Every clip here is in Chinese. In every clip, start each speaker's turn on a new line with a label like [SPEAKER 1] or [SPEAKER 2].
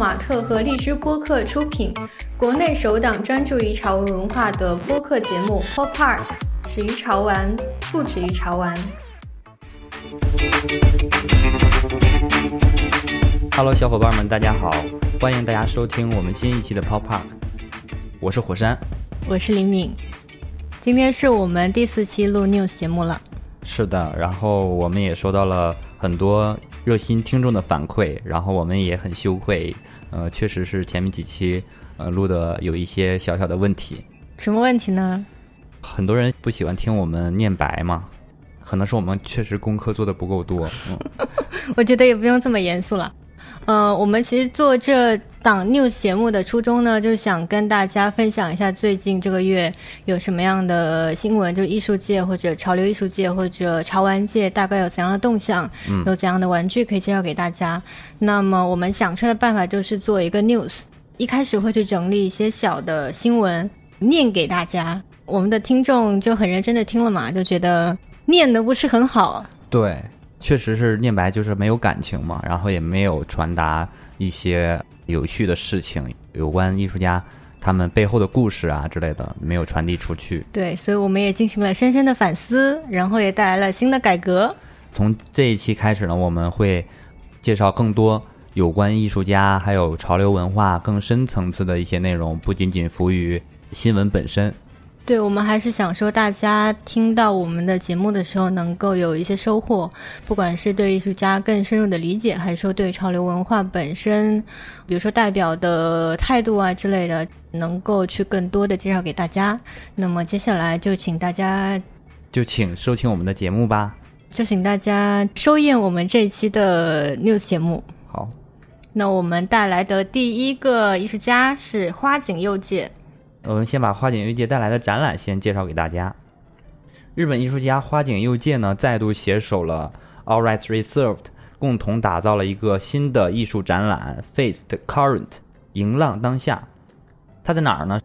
[SPEAKER 1] 马特和荔枝播客出品，国内首档专注于潮文文化的播客节目《Pop Park》，始于潮玩，不止于潮玩。
[SPEAKER 2] Hello，小伙伴们，大家好，欢迎大家收听我们新一期的 Pop Park，我是火山，
[SPEAKER 1] 我是李敏，今天是我们第四期录 news 节目了。
[SPEAKER 2] 是的，然后我们也收到了很多热心听众的反馈，然后我们也很羞愧，呃，确实是前面几期呃录的有一些小小的问题。
[SPEAKER 1] 什么问题呢？
[SPEAKER 2] 很多人不喜欢听我们念白嘛，可能是我们确实功课做的不够多。嗯，
[SPEAKER 1] 我觉得也不用这么严肃了。呃，我们其实做这档 news 节目的初衷呢，就是想跟大家分享一下最近这个月有什么样的新闻，就艺术界或者潮流艺术界或者潮玩界大概有怎样的动向，有怎样的玩具可以介绍给大家。那么我们想出的办法就是做一个 news，一开始会去整理一些小的新闻念给大家，我们的听众就很认真的听了嘛，就觉得念的不是很好。
[SPEAKER 2] 对。确实是念白，就是没有感情嘛，然后也没有传达一些有趣的事情，有关艺术家他们背后的故事啊之类的，没有传递出去。
[SPEAKER 1] 对，所以我们也进行了深深的反思，然后也带来了新的改革。
[SPEAKER 2] 从这一期开始呢，我们会介绍更多有关艺术家还有潮流文化更深层次的一些内容，不仅仅服于新闻本身。
[SPEAKER 1] 对，我们还是想说，大家听到我们的节目的时候，能够有一些收获，不管是对艺术家更深入的理解，还是说对潮流文化本身，比如说代表的态度啊之类的，能够去更多的介绍给大家。那么接下来就请大家，
[SPEAKER 2] 就请收听我们的节目吧，
[SPEAKER 1] 就请大家收验我们这一期的 news 节目。
[SPEAKER 2] 好，
[SPEAKER 1] 那我们带来的第一个艺术家是花井佑介。
[SPEAKER 2] 我们先把花井佑介带来的展览先介绍给大家。日本艺术家花井佑介呢，再度携手了 All Rights Reserved，共同打造了一个新的艺术展览 Face the Current，迎浪当下。它在哪儿呢？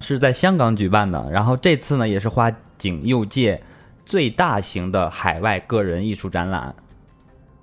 [SPEAKER 2] 是在香港举办的。然后这次呢，也是花井佑介最大型的海外个人艺术展览。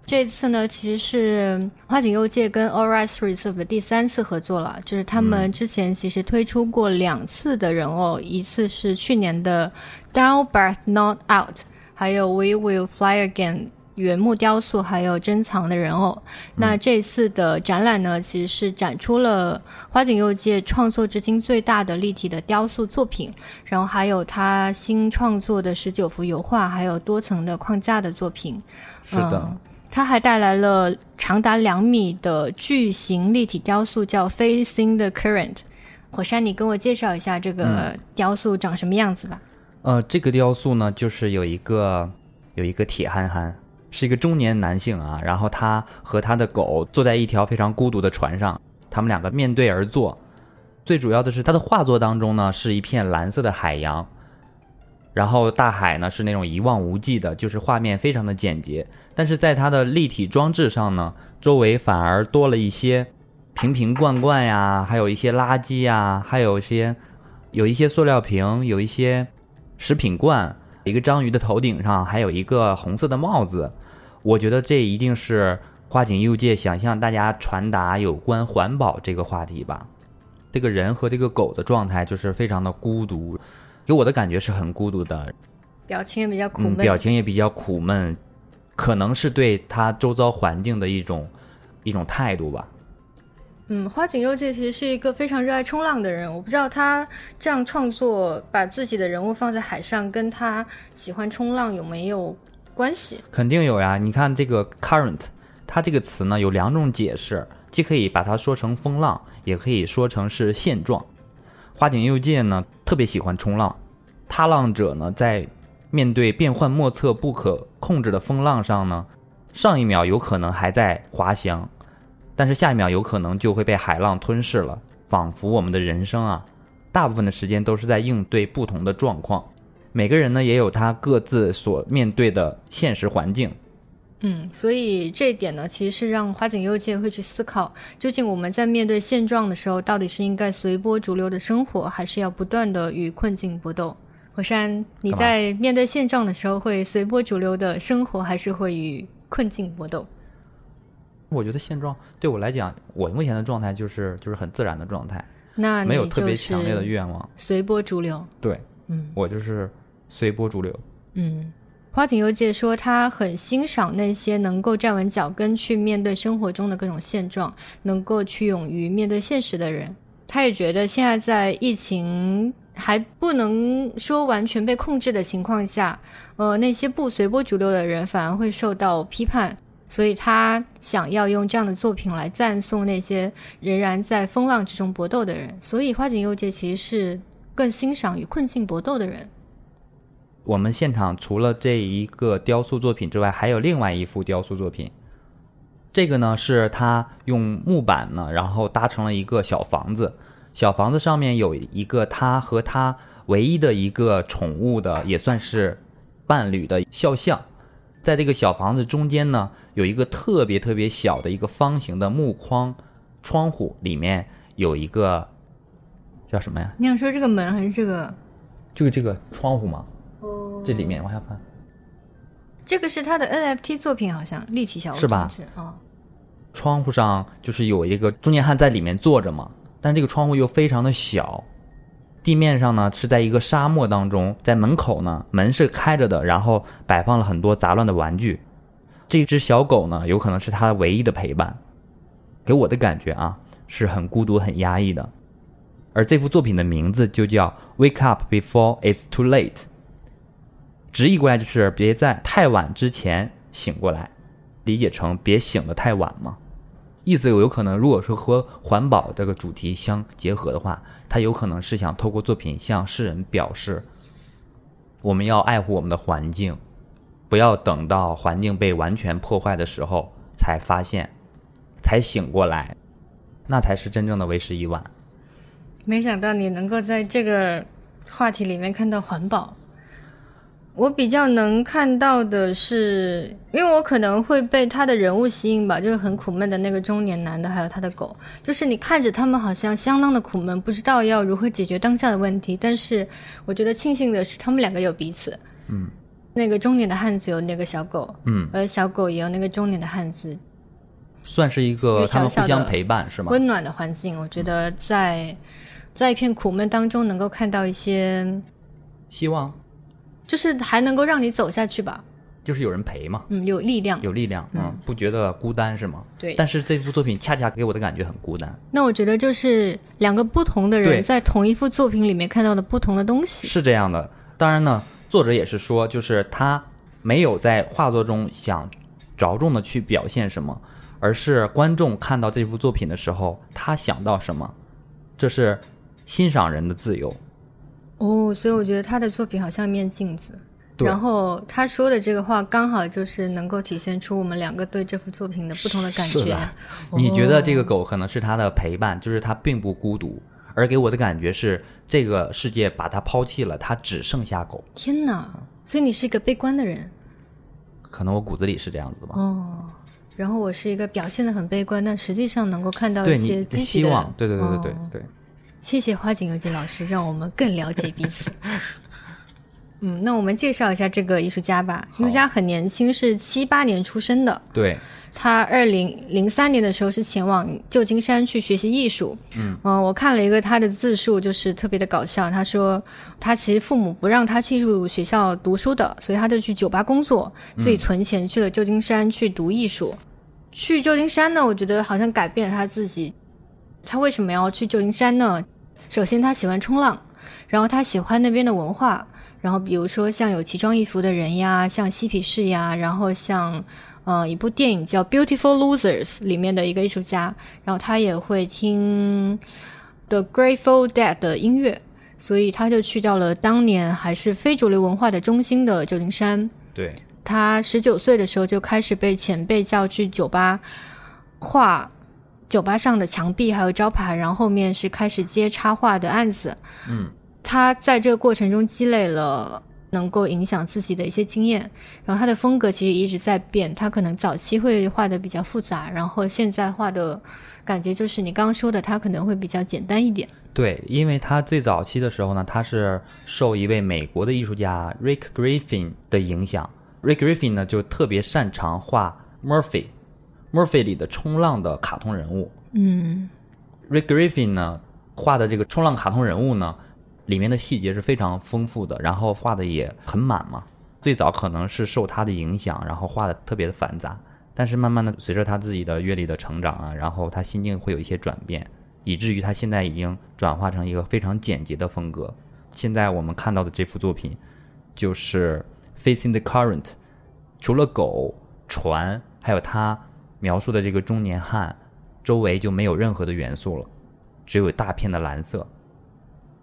[SPEAKER 1] 这次呢，其实是花井佑介跟 All Rights Reserve 的第三次合作了。就是他们之前其实推出过两次的人偶，一次是去年的 Down But Not Out，还有 We Will Fly Again 原木雕塑，还有珍藏的人偶。那这次的展览呢，其实是展出了花井佑介创作至今最大的立体的雕塑作品，然后还有他新创作的十九幅油画，还有多层的框架的作品。
[SPEAKER 2] 是的。
[SPEAKER 1] 他还带来了长达两米的巨型立体雕塑，叫 Facing the Current。火山，你跟我介绍一下这个雕塑长什么样子吧。
[SPEAKER 2] 呃，这个雕塑呢，就是有一个有一个铁憨憨，是一个中年男性啊，然后他和他的狗坐在一条非常孤独的船上，他们两个面对而坐。最主要的是，他的画作当中呢，是一片蓝色的海洋。然后大海呢是那种一望无际的，就是画面非常的简洁。但是在它的立体装置上呢，周围反而多了一些瓶瓶罐罐呀，还有一些垃圾呀，还有一些有一些塑料瓶，有一些食品罐。一个章鱼的头顶上还有一个红色的帽子。我觉得这一定是花井佑介想向大家传达有关环保这个话题吧。这个人和这个狗的状态就是非常的孤独。给我的感觉是很孤独的，
[SPEAKER 1] 表情也比较苦闷，
[SPEAKER 2] 表情也比较苦闷，可能是对他周遭环境的一种一种态度吧。
[SPEAKER 1] 嗯，花井佑介其实是一个非常热爱冲浪的人，我不知道他这样创作，把自己的人物放在海上，跟他喜欢冲浪有没有关系？
[SPEAKER 2] 肯定有呀！你看这个 current，它这个词呢有两种解释，既可以把它说成风浪，也可以说成是现状。花井佑介呢特别喜欢冲浪，踏浪者呢在面对变幻莫测、不可控制的风浪上呢，上一秒有可能还在滑翔，但是下一秒有可能就会被海浪吞噬了。仿佛我们的人生啊，大部分的时间都是在应对不同的状况。每个人呢也有他各自所面对的现实环境。
[SPEAKER 1] 嗯，所以这一点呢，其实是让花井佑介会去思考，究竟我们在面对现状的时候，到底是应该随波逐流的生活，还是要不断的与困境搏斗？火山，你在面对现状的时候，会随波逐流的生活，还是会与困境搏斗？
[SPEAKER 2] 我觉得现状对我来讲，我目前的状态就是就是很自然的状态，
[SPEAKER 1] 那
[SPEAKER 2] 没有特别强烈的愿望。
[SPEAKER 1] 随波逐流。
[SPEAKER 2] 对
[SPEAKER 1] 嗯
[SPEAKER 2] 我就是随波逐流。
[SPEAKER 1] 嗯，花井佑介说他很欣赏那些能够站稳脚跟去面对生活中的各种现状，能够去勇于面对现实的人。他也觉得现在在疫情还不能说完全被控制的情况下，呃，那些不随波逐流的人反而会受到批判。所以他想要用这样的作品来赞颂那些仍然在风浪之中搏斗的人。所以花井佑介其实是更欣赏与困境搏斗的人。
[SPEAKER 2] 我们现场除了这一个雕塑作品之外，还有另外一幅雕塑作品。这个呢是他用木板呢，然后搭成了一个小房子，小房子上面有一个他和他唯一的一个宠物的，也算是伴侣的肖像。在这个小房子中间呢，有一个特别特别小的一个方形的木框窗户，里面有一个叫什么呀？
[SPEAKER 1] 你想说这个门还是这个？
[SPEAKER 2] 就是这个窗户吗？
[SPEAKER 1] 哦
[SPEAKER 2] 这里面往下翻。
[SPEAKER 1] 这个是他的 NFT 作品，好像立体小屋
[SPEAKER 2] 是吧窗户上就是有一个中年汉在里面坐着嘛，但这个窗户又非常的小，地面上呢是在一个沙漠当中，在门口呢门是开着的，然后摆放了很多杂乱的玩具。这只小狗呢，有可能是他唯一的陪伴，给我的感觉啊是很孤独、很压抑的。而这幅作品的名字就叫《Wake Up Before It's Too Late》，直译过来就是别在太晚之前醒过来，理解成别醒得太晚嘛。意思有有可能，如果说和环保这个主题相结合的话，他有可能是想透过作品向世人表示，我们要爱护我们的环境，不要等到环境被完全破坏的时候才发现，才醒过来，那才是真正的为时已晚。
[SPEAKER 1] 没想到你能够在这个话题里面看到环保。我比较能看到的是，因为我可能会被他的人物吸引吧，就是很苦闷的那个中年男的，还有他的狗，就是你看着他们好像相当的苦闷，不知道要如何解决当下的问题。但是我觉得庆幸的是，他们两个有彼此。
[SPEAKER 2] 嗯，
[SPEAKER 1] 那个中年的汉子有那个小狗，
[SPEAKER 2] 嗯，
[SPEAKER 1] 而小狗也有那个中年的汉子，
[SPEAKER 2] 算是一
[SPEAKER 1] 一
[SPEAKER 2] 个
[SPEAKER 1] 个
[SPEAKER 2] 他们互相陪伴是吗？
[SPEAKER 1] 温暖的环境。我觉得在在一片苦闷当中，能够看到一些，
[SPEAKER 2] 希望
[SPEAKER 1] 就是还能够让你走下去吧。
[SPEAKER 2] 就是有人陪嘛，
[SPEAKER 1] 嗯，有力量。
[SPEAKER 2] 有力量，嗯，不觉得孤单是吗？
[SPEAKER 1] 对
[SPEAKER 2] 但是这幅作品恰恰给我的感觉很孤单。
[SPEAKER 1] 那我觉得就是两个不同的人在同一幅作品里面看到的不同的东西。
[SPEAKER 2] 是这样的，当然呢，作者也是说，就是他没有在画作中想着重的去表现什么，而是观众看到这幅作品的时候，他想到什么，这是欣赏人的自由。
[SPEAKER 1] 哦，所以我觉得他的作品好像一面镜子。然后他说的这个话，刚好就是能够体现出我们两个对这幅作品的不同的感觉
[SPEAKER 2] 是。你觉得这个
[SPEAKER 1] 哦
[SPEAKER 2] 狗可能是他的陪伴，就是他并不孤独，而给我的感觉是，这个世界把他抛弃了，他只剩下狗。
[SPEAKER 1] 天哪！所以你是一个悲观的人
[SPEAKER 2] 可能我骨子里是这样子吧。
[SPEAKER 1] 哦。然后我是一个表现的很悲观，但实际上能够看到一些积极的
[SPEAKER 2] 希望，对对对对对
[SPEAKER 1] 哦
[SPEAKER 2] 对。
[SPEAKER 1] 谢谢花井由纪老师，让我们更了解彼此。嗯，那我们介绍一下这个艺术家吧。艺术家很年轻，是七八年出生的。
[SPEAKER 2] 对，
[SPEAKER 1] 他二零零三年的时候是前往旧金山去学习艺术。嗯我看了一个他的自述，就是特别的搞笑。他说他其实父母不让他去入学校读书的，所以他就去酒吧工作，自己存钱去了旧金山去读艺术。去旧金山呢，我觉得好像改变了他自己。他为什么要去旧金山呢？首先，他喜欢冲浪，然后他喜欢那边的文化，然后比如说像有奇装异服的人呀，像嬉皮士呀，然后像呃一部电影叫《Beautiful Losers》里面的一个艺术家，然后他也会听 The Grateful Dead 的音乐，所以他就去到了当年还是非主流文化的中心的旧金山。
[SPEAKER 2] 对，
[SPEAKER 1] 他十九岁的时候就开始被前辈叫去酒吧画酒吧上的墙壁还有招牌，然后后面是开始接插画的案子。
[SPEAKER 2] 嗯，
[SPEAKER 1] 他在这个过程中积累了能够影响自己的一些经验，然后他的风格其实一直在变。他可能早期会画的比较复杂，然后现在画的感觉就是你刚刚说的，他可能会比较简单一点。
[SPEAKER 2] 对，因为他最早期的时候呢，他是受一位美国的艺术家 Rick Griffin 的影响。Rick Griffin 呢就特别擅长画 Murphy。Murphy 里的冲浪的卡通人物。
[SPEAKER 1] 嗯
[SPEAKER 2] Rick Griffin 呢画的这个冲浪卡通人物呢，里面的细节是非常丰富的，然后画的也很满嘛。最早可能是受他的影响，然后画的特别的繁杂，但是慢慢的随着他自己的阅历的成长啊，然后他心境会有一些转变，以至于他现在已经转化成一个非常简洁的风格。现在我们看到的这幅作品就是《Facing the Current》，除了狗、船，还有他描述的这个中年汉，周围就没有任何的元素了，只有大片的蓝色。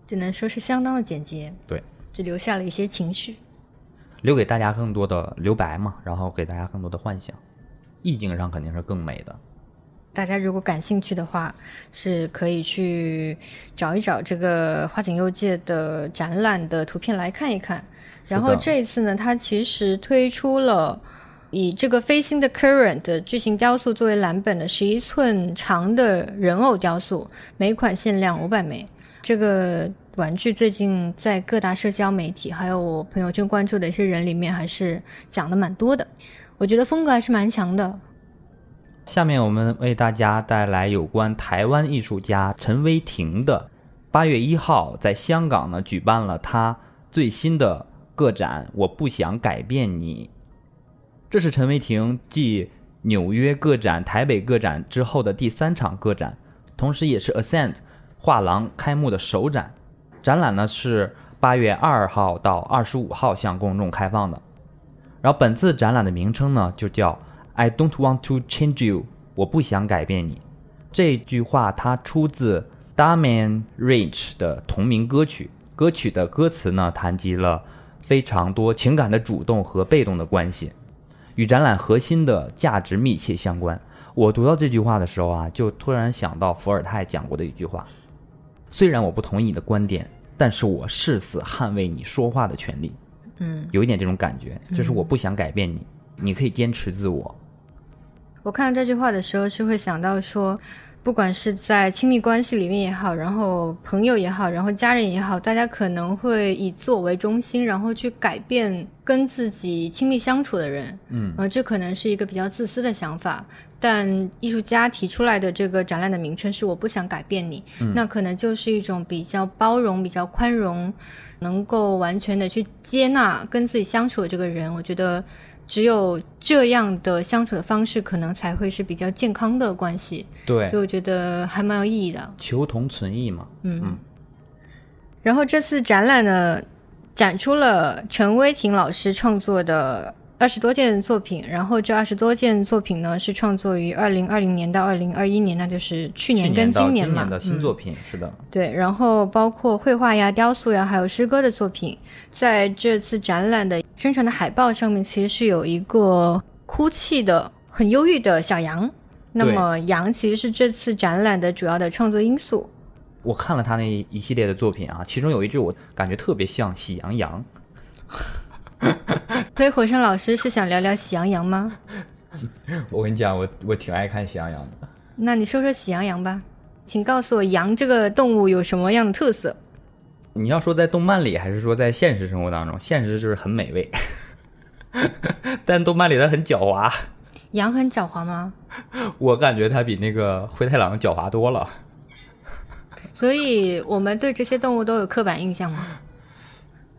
[SPEAKER 1] 只能说是相当的简洁，
[SPEAKER 2] 对，
[SPEAKER 1] 只留下了一些情绪。
[SPEAKER 2] 留给大家更多的留白嘛，然后给大家更多的幻想，意境上肯定是更美的。
[SPEAKER 1] 大家如果感兴趣的话，是可以去找一找这个花井佑介的展览的图片来看一看。然后这一次呢，它其实推出了以这个《飞星的 Current》的巨型雕塑作为蓝本的十一寸长的人偶雕塑，每款限量五百枚。这个玩具最近在各大社交媒体，还有我朋友圈关注的一些人里面，还是讲的蛮多的。我觉得风格还是蛮强的。
[SPEAKER 2] 下面我们为大家带来有关台湾艺术家陈威婷的。八月一号在香港呢举办了他最新的个展《我不想改变你》，这是陈威霆继纽约个展、台北个展之后的第三场个展，同时也是 Ascent 画廊开幕的首展。展览呢是八月二号到二十五号向公众开放的。然后本次展览的名称呢就叫。I don't want to change you，我不想改变你。这句话它出自 Damian Rich 的同名歌曲。歌曲的歌词呢，谈及了非常多情感的主动和被动的关系，与展览核心的价值密切相关。我读到这句话的时候啊，就突然想到伏尔泰讲过的一句话：虽然我不同意你的观点，但是我誓死捍卫你说话的权利。
[SPEAKER 1] 嗯，
[SPEAKER 2] 有一点这种感觉，就是我不想改变你，你可以坚持自我。
[SPEAKER 1] 我看到这句话的时候，是会想到说，不管是在亲密关系里面也好，然后朋友也好，然后家人也好，大家可能会以自我为中心，然后去改变跟自己亲密相处的人。
[SPEAKER 2] 嗯，
[SPEAKER 1] 呃，这可能是一个比较自私的想法。但艺术家提出来的这个展览的名称是“我不想改变你”，那可能就是一种比较包容、比较宽容，能够完全的去接纳跟自己相处的这个人。我觉得。只有这样的相处的方式，可能才会是比较健康的关系。
[SPEAKER 2] 对，
[SPEAKER 1] 所以我觉得还蛮有意义的。
[SPEAKER 2] 求同存异嘛。
[SPEAKER 1] 嗯。然后这次展览呢，展出了陈威霆老师创作的。二十多件作品，然后这二十多件作品呢是创作于二零二零年到二零二一年，那就是去年跟
[SPEAKER 2] 今
[SPEAKER 1] 年嘛。
[SPEAKER 2] 的新作品是的。
[SPEAKER 1] 对，然后包括绘画呀、雕塑呀，还有诗歌的作品，在这次展览的宣传的海报上面，其实是有一个哭泣的、很忧郁的小羊。那么羊其实是这次展览的主要的创作因素。
[SPEAKER 2] 我看了他那一系列的作品啊，其中有一只我感觉特别像《喜羊羊》。
[SPEAKER 1] 所以火山老师是想聊聊喜羊羊吗？
[SPEAKER 2] 我跟你讲，我我挺爱看喜羊羊的。
[SPEAKER 1] 那你说说喜羊羊吧，请告诉我羊这个动物有什么样的特色？
[SPEAKER 2] 你要说在动漫里，还是说在现实生活当中？现实就是很美味，但动漫里它很狡猾。
[SPEAKER 1] 羊很狡猾吗？
[SPEAKER 2] 我感觉它比那个灰太狼狡猾多了。
[SPEAKER 1] 所以我们对这些动物都有刻板印象吗？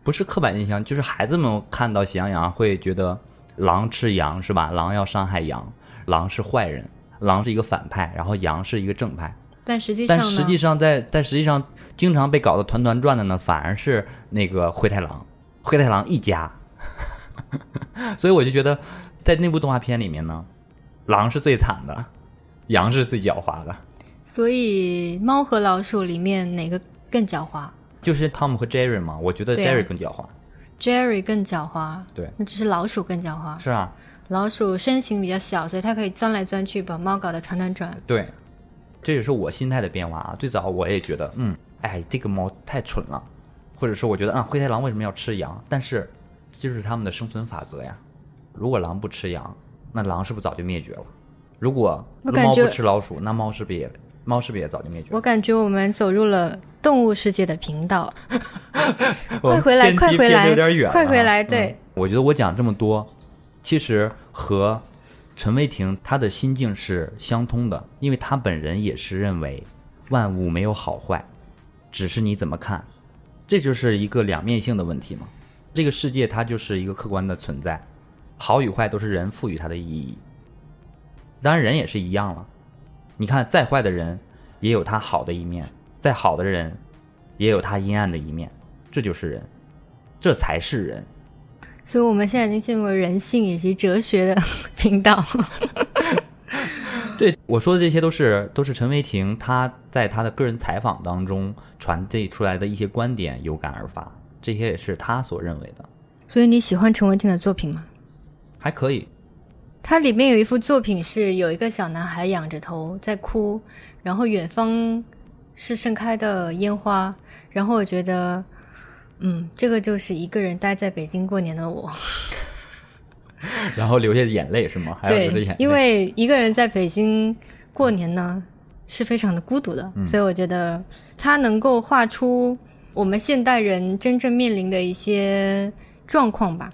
[SPEAKER 2] 不是刻板印象，就是孩子们看到喜羊羊会觉得狼吃羊是吧？狼要伤害羊，狼是坏人，狼是一个反派，然后羊是一个正派。
[SPEAKER 1] 但实际上，
[SPEAKER 2] 但实际上在但实际上经常被搞得团团转的呢，反而是那个灰太狼，灰太狼一家。所以我就觉得，在那部动画片里面呢，狼是最惨的，羊是最狡猾的。
[SPEAKER 1] 所以猫和老鼠里面哪个更狡猾？
[SPEAKER 2] 就是汤姆和 Jerry 嘛，我觉得 Jerry 更狡猾
[SPEAKER 1] ，Jerry 更狡猾，
[SPEAKER 2] 对，
[SPEAKER 1] 那只是老鼠更狡猾，
[SPEAKER 2] 是啊，
[SPEAKER 1] 老鼠身形比较小，所以它可以钻来钻去，把猫搞得团团转。
[SPEAKER 2] 对，这也是我心态的变化啊。最早我也觉得，嗯，哎，这个猫太蠢了，或者说我觉得，啊，灰太狼为什么要吃羊？但是这就是他们的生存法则呀。如果狼不吃羊，那狼是不是早就灭绝了？如果猫不吃老鼠，那猫是不是也？猫是不是也早就灭绝？
[SPEAKER 1] 我感觉我们走入了动物世界的频道。快回来，快回来，快回来！对，
[SPEAKER 2] 我觉得我讲这么多，其实和陈伟霆他的心境是相通的，因为他本人也是认为万物没有好坏，只是你怎么看，这就是一个两面性的问题嘛。这个世界它就是一个客观的存在，好与坏都是人赋予它的意义。当然，人也是一样了。你看，再坏的人也有他好的一面，再好的人也有他阴暗的一面，这就是人，这才是人。
[SPEAKER 1] 所以，我们现在已经进入了人性以及哲学的 频道。
[SPEAKER 2] 对我说的这些都是都是陈伟霆他在他的个人采访当中传递出来的一些观点，有感而发，这些也是他所认为的。
[SPEAKER 1] 所以，你喜欢陈伟霆的作品吗？
[SPEAKER 2] 还可以。
[SPEAKER 1] 它里面有一幅作品是有一个小男孩仰着头在哭，然后远方是盛开的烟花，然后我觉得，嗯，这个就是一个人待在北京过年的我。
[SPEAKER 2] 然后流下眼泪是吗？还有流下眼泪，
[SPEAKER 1] 因为一个人在北京过年呢是非常的孤独的，所以我觉得他能够画出我们现代人真正面临的一些状况吧，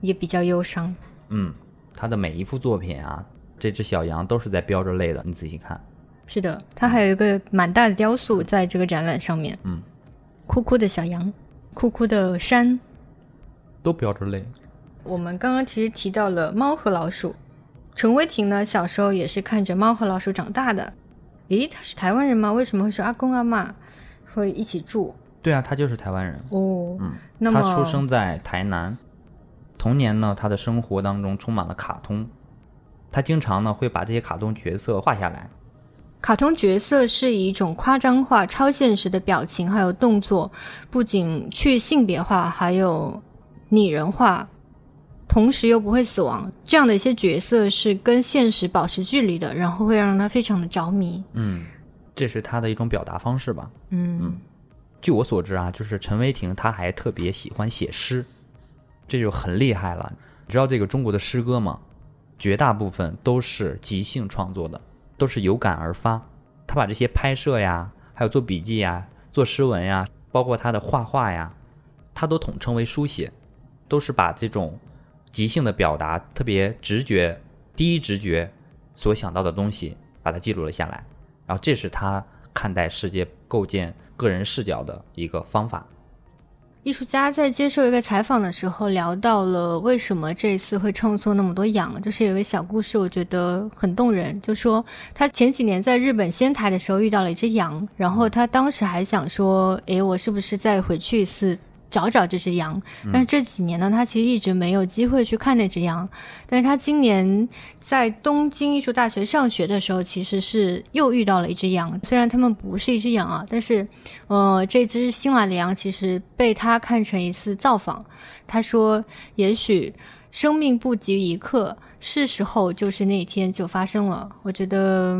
[SPEAKER 1] 也比较忧伤。
[SPEAKER 2] 嗯。他的每一幅作品啊，这只小羊都是在飙着泪的。你仔细看，
[SPEAKER 1] 是的，他还有一个蛮大的雕塑在这个展览上面。
[SPEAKER 2] 嗯，
[SPEAKER 1] 哭哭的小羊，哭哭的山，
[SPEAKER 2] 都飙着泪。
[SPEAKER 1] 我们刚刚其实提到了猫和老鼠，陈威婷呢小时候也是看着猫和老鼠长大的。咦，他是台湾人吗？为什么会说阿公阿妈会一起住？
[SPEAKER 2] 对啊，他就是台湾人。
[SPEAKER 1] 哦，
[SPEAKER 2] 嗯，
[SPEAKER 1] 那么
[SPEAKER 2] 他出生在台南。童年呢，他的生活当中充满了卡通，他经常呢会把这些卡通角色画下来。
[SPEAKER 1] 卡通角色是以一种夸张化、超现实的表情还有动作，不仅去性别化，还有拟人化，同时又不会死亡。这样的一些角色是跟现实保持距离的，然后会让他非常的着迷。
[SPEAKER 2] 嗯，这是他的一种表达方式吧。
[SPEAKER 1] 嗯
[SPEAKER 2] 嗯，据我所知啊，就是陈伟霆他还特别喜欢写诗。这就很厉害了，你知道这个中国的诗歌吗？绝大部分都是即兴创作的，都是有感而发。他把这些拍摄呀，还有做笔记呀、做诗文呀，包括他的画画呀，他都统称为书写，都是把这种即兴的表达、特别直觉、第一直觉所想到的东西，把它记录了下来。然后，这是他看待世界、构建个人视角的一个方法。
[SPEAKER 1] 艺术家在接受一个采访的时候聊到了为什么这次会创作那么多羊，就是有个小故事，我觉得很动人。就说他前几年在日本仙台的时候遇到了一只羊，然后他当时还想说：“诶，我是不是再回去一次？”找找这只羊，但是这几年呢，他其实一直没有机会去看那只羊。但是他今年在东京艺术大学上学的时候，其实是又遇到了一只羊。虽然他们不是一只羊啊，但是，呃，这只新来的羊其实被他看成一次造访。他说：“也许生命不急于一刻，是时候就是那一天就发生了。”我觉得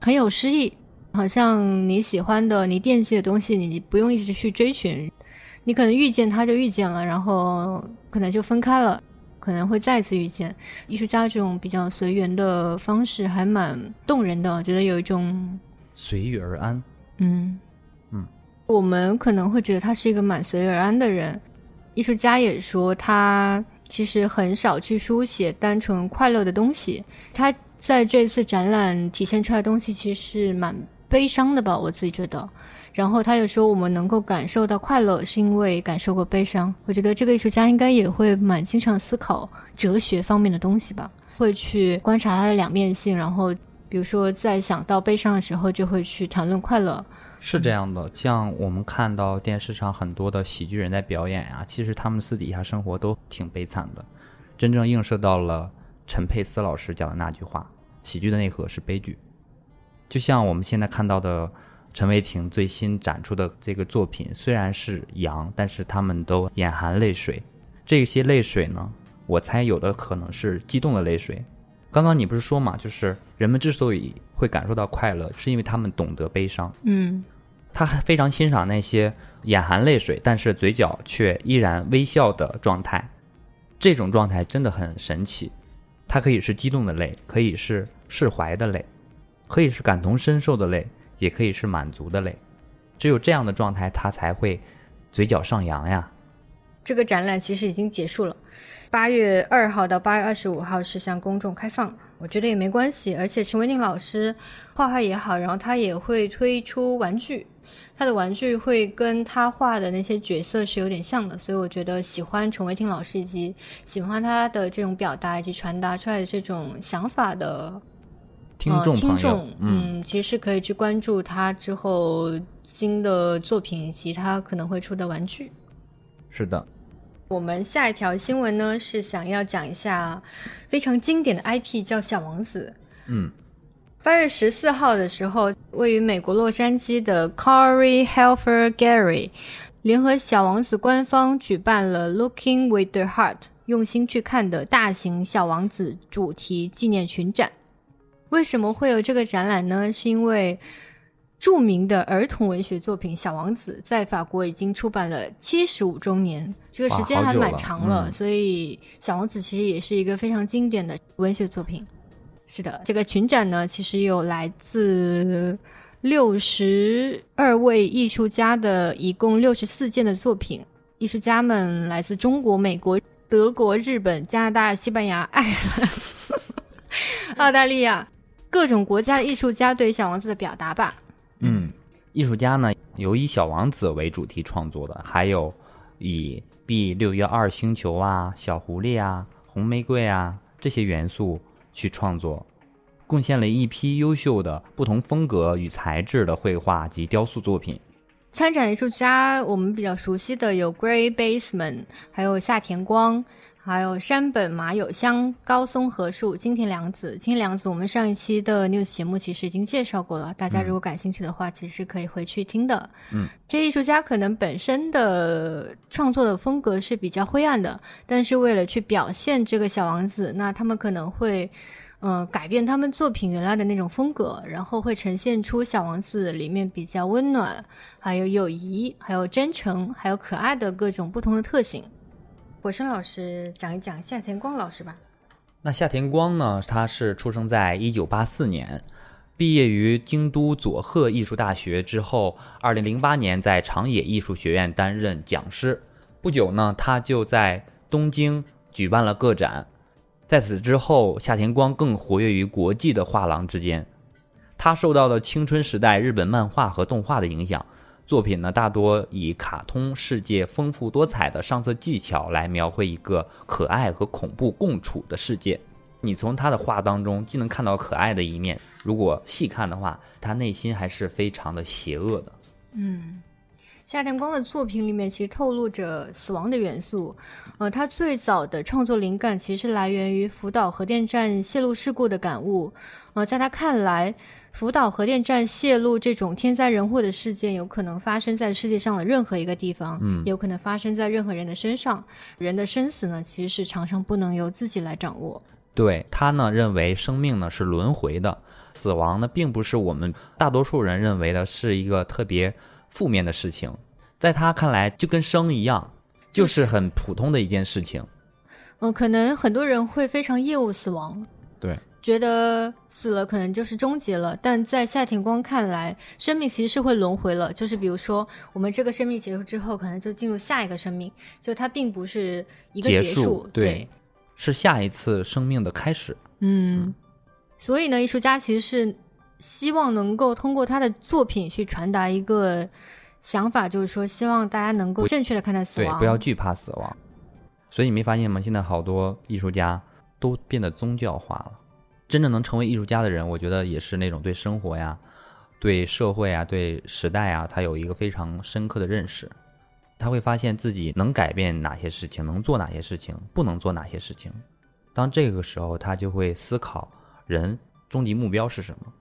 [SPEAKER 1] 很有诗意，好像你喜欢的、你惦记的东西，你不用一直去追寻。你可能遇见他就遇见了，然后可能就分开了，可能会再次遇见。艺术家这种比较随缘的方式还蛮动人的，我觉得有一种
[SPEAKER 2] 随遇而安。
[SPEAKER 1] 嗯
[SPEAKER 2] 嗯，
[SPEAKER 1] 我们可能会觉得他是一个蛮随遇而安的人。艺术家也说他其实很少去书写单纯快乐的东西。他在这次展览体现出来的东西其实是蛮悲伤的吧，我自己觉得。然后他又说，我们能够感受到快乐，是因为感受过悲伤。我觉得这个艺术家应该也会蛮经常思考哲学方面的东西吧，会去观察它的两面性。然后，比如说在想到悲伤的时候，就会去谈论快乐。
[SPEAKER 2] 是这样的，像我们看到电视上很多的喜剧人在表演呀，其实他们私底下生活都挺悲惨的，真正映射到了陈佩斯老师讲的那句话：喜剧的内核是悲剧。就像我们现在看到的。陈伟霆最新展出的这个作品虽然是羊，但是他们都眼含泪水。这些泪水呢，我猜有的可能是激动的泪水。刚刚你不是说嘛，就是人们之所以会感受到快乐，是因为他们懂得悲伤。
[SPEAKER 1] 嗯，
[SPEAKER 2] 他还非常欣赏那些眼含泪水，但是嘴角却依然微笑的状态。这种状态真的很神奇。它可以是激动的泪，可以是释怀的泪，可以是感同身受的泪。也可以是满足的嘞，只有这样的状态，他才会嘴角上扬呀。
[SPEAKER 1] 这个展览其实已经结束了，八月二号到八月二十五号是向公众开放。我觉得也没关系。而且陈伟霆老师画画也好，然后他也会推出玩具，他的玩具会跟他画的那些角色是有点像的，所以我觉得喜欢陈伟霆老师以及喜欢他的这种表达以及传达出来的这种想法的
[SPEAKER 2] 听众朋友，
[SPEAKER 1] 听众，
[SPEAKER 2] 嗯，
[SPEAKER 1] 嗯，其实是可以去关注他之后新的作品以及他可能会出的玩具。
[SPEAKER 2] 是的，
[SPEAKER 1] 我们下一条新闻呢是想要讲一下非常经典的 IP 叫《小王子》。
[SPEAKER 2] 嗯，
[SPEAKER 1] 八月十四号的时候，位于美国洛杉矶的 Corey Helfer Gallery 联合小王子官方举办了 Looking with the Heart 用心去看的大型小王子主题纪念群展。为什么会有这个展览呢？是因为著名的儿童文学作品《小王子》在法国已经出版了七十五周年，这个时间还蛮长了，所以《小王子》其实也是一个非常经典的文学作品。是的，这个群展呢，其实有来自六十二位艺术家的，一共六十四件的作品。艺术家们来自中国、美国、德国、日本、加拿大、西班牙、爱尔兰、澳大利亚各种国家的艺术家对小王子的表达吧。
[SPEAKER 2] 嗯，艺术家呢有以小王子为主题创作的，还有以 B 六幺二星球啊、小狐狸啊、红玫瑰啊这些元素去创作，贡献了一批优秀的不同风格与材质的绘画及雕塑作品。
[SPEAKER 1] 参展艺术家我们比较熟悉的有 Gray Baseman，还有夏田光，还有山本麻友香、高松和树、金田良子。金田良子，我们上一期的 news 节目其实已经介绍过了，大家如果感兴趣的话，其实是可以回去听的。
[SPEAKER 2] 嗯，
[SPEAKER 1] 这艺术家可能本身的创作的风格是比较灰暗的，但是为了去表现这个小王子，那他们可能会。嗯，改变他们作品原来的那种风格，然后会呈现出小王子里面比较温暖，还有友谊，还有真诚，还有可爱的各种不同的特性。火生老师讲一讲夏田光老师吧。
[SPEAKER 2] 那夏田光呢？他是出生在一九八四年，毕业于京都佐贺艺术大学之后，二零零八年在长野艺术学院担任讲师。不久呢，他就在东京举办了个展。在此之后，夏田光更活跃于国际的画廊之间。他受到了青春时代日本漫画和动画的影响，作品呢大多以卡通世界丰富多彩的上色技巧来描绘一个可爱和恐怖共处的世界。你从他的画当中既能看到可爱的一面，如果细看的话，他内心还是非常的邪恶的。
[SPEAKER 1] 嗯，夏田光的作品里面其实透露着死亡的元素。呃，他最早的创作灵感其实来源于福岛核电站泄露事故的感悟。呃，在他看来，福岛核电站泄露这种天灾人祸的事件，有可能发生在世界上的任何一个地方，
[SPEAKER 2] 嗯
[SPEAKER 1] 有可能发生在任何人的身上。人的生死呢，其实是常常不能由自己来掌握。
[SPEAKER 2] 对他呢，认为生命呢是轮回的，死亡呢并不是我们大多数人认为的是一个特别负面的事情，在他看来就跟生一样，就是很普通的一件事情。
[SPEAKER 1] 嗯、可能很多人会非常厌恶死亡，
[SPEAKER 2] 对，
[SPEAKER 1] 觉得死了可能就是终结了。但在夏田光看来，生命其实是会轮回了。就是比如说，我们这个生命结束之后，可能就进入下一个生命，就它并不是一个
[SPEAKER 2] 结
[SPEAKER 1] 束。
[SPEAKER 2] 束对是下一次生命的开始。
[SPEAKER 1] 嗯，所以呢，艺术家其实是希望能够通过他的作品去传达一个想法，就是说，希望大家能够正确的看待死亡
[SPEAKER 2] 对，
[SPEAKER 1] 亡，
[SPEAKER 2] 不要惧怕死亡。所以你没发现吗？现在好多艺术家都变得宗教化了。真正能成为艺术家的人，我觉得也是那种对生活呀、对社会啊、对时代啊，他有一个非常深刻的认识。他会发现自己能改变哪些事情，能做哪些事情，不能做哪些事情。当这个时候，他就会思考人终极目标是什么，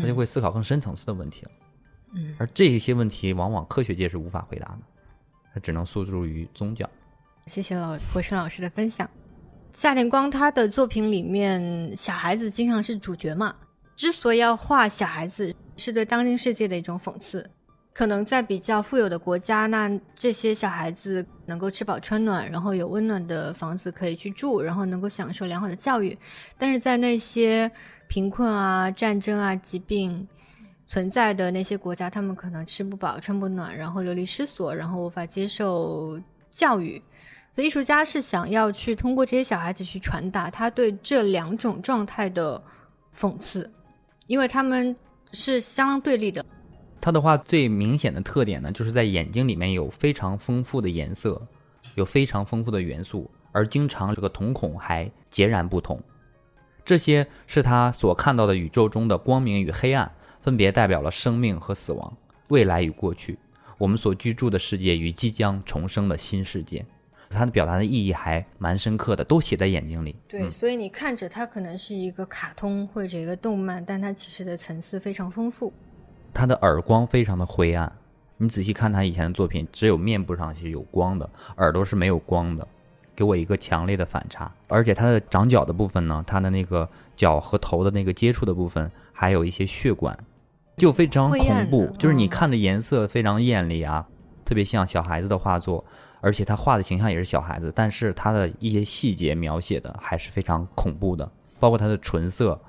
[SPEAKER 2] 他就会思考更深层次的问题了。
[SPEAKER 1] 嗯
[SPEAKER 2] 而这些问题，往往科学界是无法回答的，他只能诉诸于宗教。
[SPEAKER 1] 谢谢老火生老师的分享。夏田光他的作品里面，小孩子经常是主角嘛。之所以要画小孩子，是对当今世界的一种讽刺。可能在比较富有的国家，那这些小孩子能够吃饱穿暖，然后有温暖的房子可以去住，然后能够享受良好的教育。但是在那些贫困啊、战争啊、疾病存在的那些国家，他们可能吃不饱、穿不暖，然后流离失所，然后无法接受教育。所以艺术家是想要去通过这些小孩子去传达他对这两种状态的讽刺，因为他们是相当对立的。
[SPEAKER 2] 他的画最明显的特点呢，就是在眼睛里面有非常丰富的颜色，有非常丰富的元素，而经常这个瞳孔还截然不同。这些是他所看到的宇宙中的光明与黑暗，分别代表了生命和死亡、未来与过去、我们所居住的世界与即将重生的新世界。他的表达的意义还蛮深刻的，都写在眼睛里。
[SPEAKER 1] 对，所以你看着它可能是一个卡通或者一个动漫，但它其实的层次非常丰富。
[SPEAKER 2] 他的耳光非常的灰暗，你仔细看他以前的作品，只有面部上是有光的，耳朵是没有光的，给我一个强烈的反差。而且他的长角的部分呢，他的那个脚和头的那个接触的部分，还有一些血管，就非常恐怖。就是你看的颜色非常艳丽啊，特别像小孩子的画作，而且他画的形象也是小孩子，但是他的一些细节描写的还是非常恐怖的，包括他的唇色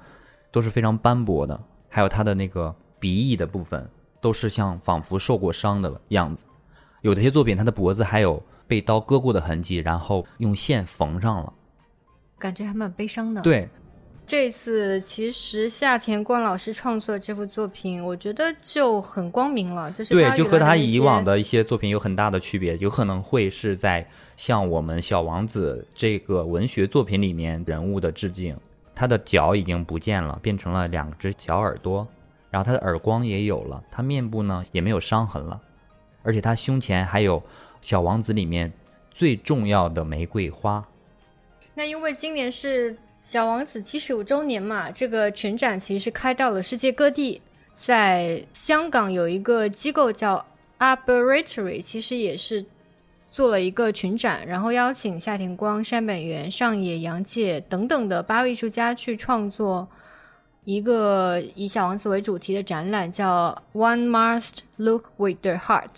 [SPEAKER 2] 都是非常斑驳的，还有他的那个。鼻翼的部分都是像仿佛受过伤的样子，有的些作品，他的脖子还有被刀割过的痕迹，然后用线缝上了，
[SPEAKER 1] 感觉还蛮悲伤的。
[SPEAKER 2] 对，
[SPEAKER 1] 这次其实夏田光老师创作这幅作品，我觉得就很光明了，就是
[SPEAKER 2] 对，就和他以往的一些作品有很大的区别，有可能会是在向我们小王子这个文学作品里面人物的致敬。他的脚已经不见了，变成了两只小耳朵。然后他的耳光也有了，他面部呢也没有伤痕了，而且他胸前还有《小王子》里面最重要的玫瑰花。
[SPEAKER 1] 那因为今年是《小王子》七十五周年嘛，这个群展其实是开到了世界各地，在香港有一个机构叫 Arboratory，其实也是做了一个群展，然后邀请夏田光、山本源、上野洋介等等的八位艺术家去创作。一个以小王子为主题的展览叫 One Must Look with Their Heart。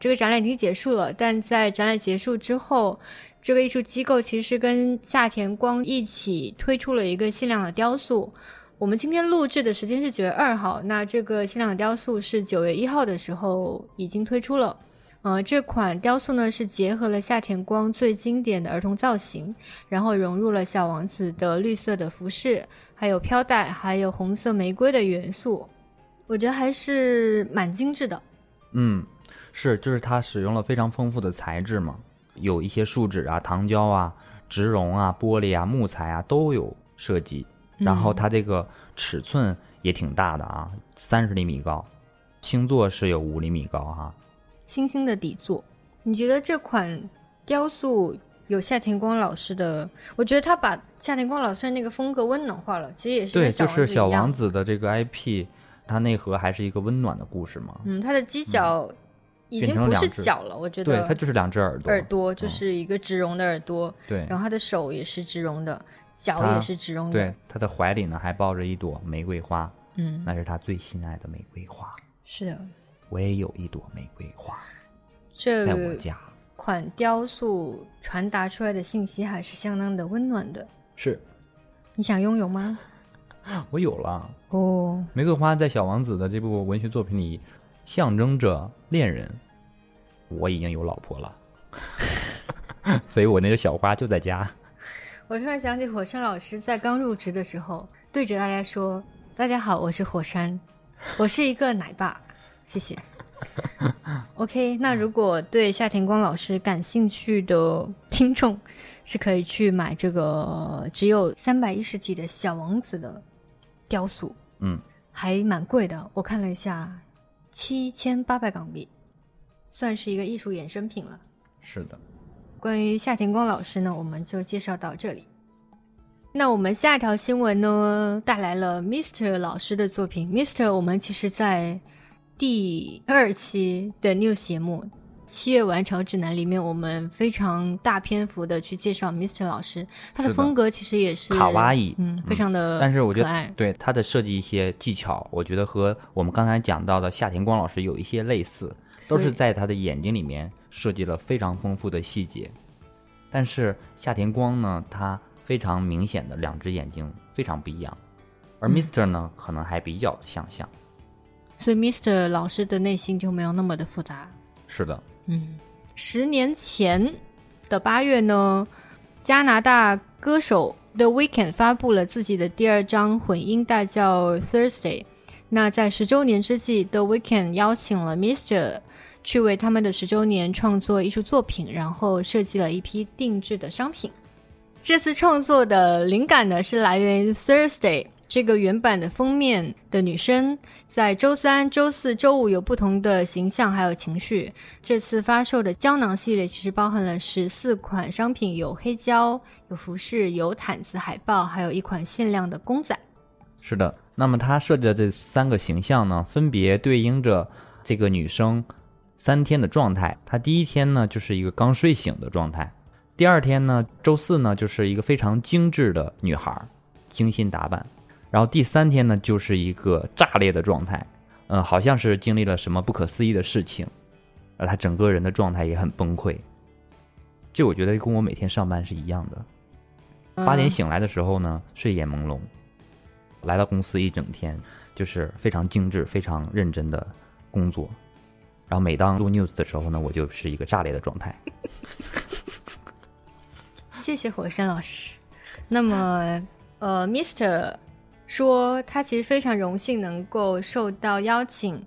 [SPEAKER 1] 这个展览已经结束了，但在展览结束之后，这个艺术机构其实是跟夏田光一起推出了一个限量的雕塑。我们今天录制的时间是九月二号，那这个限量的雕塑是九月一号的时候已经推出了。呃，这款雕塑呢是结合了夏田光最经典的儿童造型，然后融入了小王子的绿色的服饰。还有飘带，还有红色玫瑰的元素，我觉得还是蛮精致的。
[SPEAKER 2] 嗯，是，就是它使用了非常丰富的材质嘛，有一些树脂啊、糖胶啊、植绒啊、玻璃啊、木材啊都有设计。然后它这个尺寸也挺大的啊，三十厘米高，星座是有五厘米高哈。
[SPEAKER 1] 星星的底座，你觉得这款雕塑？有夏田光老师的，我觉得他把夏田光老师的那个风格温暖化了，其实也是
[SPEAKER 2] 对，就是小王子的这个 IP，它内核还是一个温暖的故事嘛。
[SPEAKER 1] 嗯，它的犄角已经不是脚了，我觉得
[SPEAKER 2] 对，它就是两只耳朵，
[SPEAKER 1] 耳朵就是一个植绒的耳朵，
[SPEAKER 2] 对，
[SPEAKER 1] 然后它的手也是植绒的，脚也是植绒的，
[SPEAKER 2] 对，它的怀里呢还抱着一朵玫瑰花，
[SPEAKER 1] 嗯，
[SPEAKER 2] 那是他最心爱的玫瑰花。
[SPEAKER 1] 是的，
[SPEAKER 2] 我也有一朵玫瑰花，
[SPEAKER 1] 这
[SPEAKER 2] 在我家。
[SPEAKER 1] 款雕塑传达出来的信息还是相当的温暖的。
[SPEAKER 2] 是，
[SPEAKER 1] 你想拥有吗？
[SPEAKER 2] 我有了。
[SPEAKER 1] 哦，
[SPEAKER 2] 玫瑰花在小王子的这部文学作品里象征着恋人。我已经有老婆了，所以我那个小花就在家。
[SPEAKER 1] 我突然想起火山老师在刚入职的时候，对着大家说：“大家好，我是火山，我是一个奶爸。”谢谢。OK，那如果对夏田光老师感兴趣的听众，是可以去买这个只有三百一十几的小王子的雕塑，
[SPEAKER 2] 嗯，
[SPEAKER 1] 还蛮贵的。我看了一下，七千八百港币，算是一个艺术衍生品了。
[SPEAKER 2] 是的，
[SPEAKER 1] 关于夏田光老师呢，我们就介绍到这里。那我们下一条新闻呢，带来了 Mr 老师的作品。Mr，我们其实在。第二期的 news 节目《七月完成指南》里面，我们非常大篇幅的去介绍 Mr 老师，他的风格其实也是
[SPEAKER 2] 卡哇伊，
[SPEAKER 1] 嗯，非常的，
[SPEAKER 2] 但是我觉得对他的设计一些技巧，我觉得和我们刚才讲到的夏田光老师有一些类似，都是在他的眼睛里面设计了非常丰富的细节。但是夏田光呢，他非常明显的两只眼睛非常不一样，而 Mr 呢，可能还比较相像。
[SPEAKER 1] 所以，Mr 老师的内心就没有那么的复杂。
[SPEAKER 2] 是的，
[SPEAKER 1] 嗯，十年前的八月呢，加拿大歌手 The Weeknd 发布了自己的第二张混音带，叫 Thursday。那在十周年之际，The Weeknd 邀请了 Mister 去为他们的十周年创作艺术作品，然后设计了一批定制的商品。这次创作的灵感呢，是来源于 Thursday 这个原版的封面的女生，在周三、周四周五有不同的形象还有情绪。这次发售的胶囊系列其实包含了十四款商品，有黑胶、有服饰、有毯子、海报，还有一款限量的公仔。
[SPEAKER 2] 是的，那么它设计的这三个形象呢，分别对应着这个女生三天的状态。她第一天呢，就是一个刚睡醒的状态；第二天呢，周四呢，就是一个非常精致的女孩，精心打扮；然后第三天呢，就是一个炸裂的状态。嗯，好像是经历了什么不可思议的事情，而他整个人的状态也很崩溃。这我觉得跟我每天上班是一样的。八点醒来的时候呢，睡眼朦胧。来到公司一整天，就是非常精致、非常认真的工作。然后每当录 news 的时候呢，我就是一个炸裂的状态。
[SPEAKER 1] 谢谢火山老师。那么，呃，Mr 说他其实非常荣幸能够受到邀请，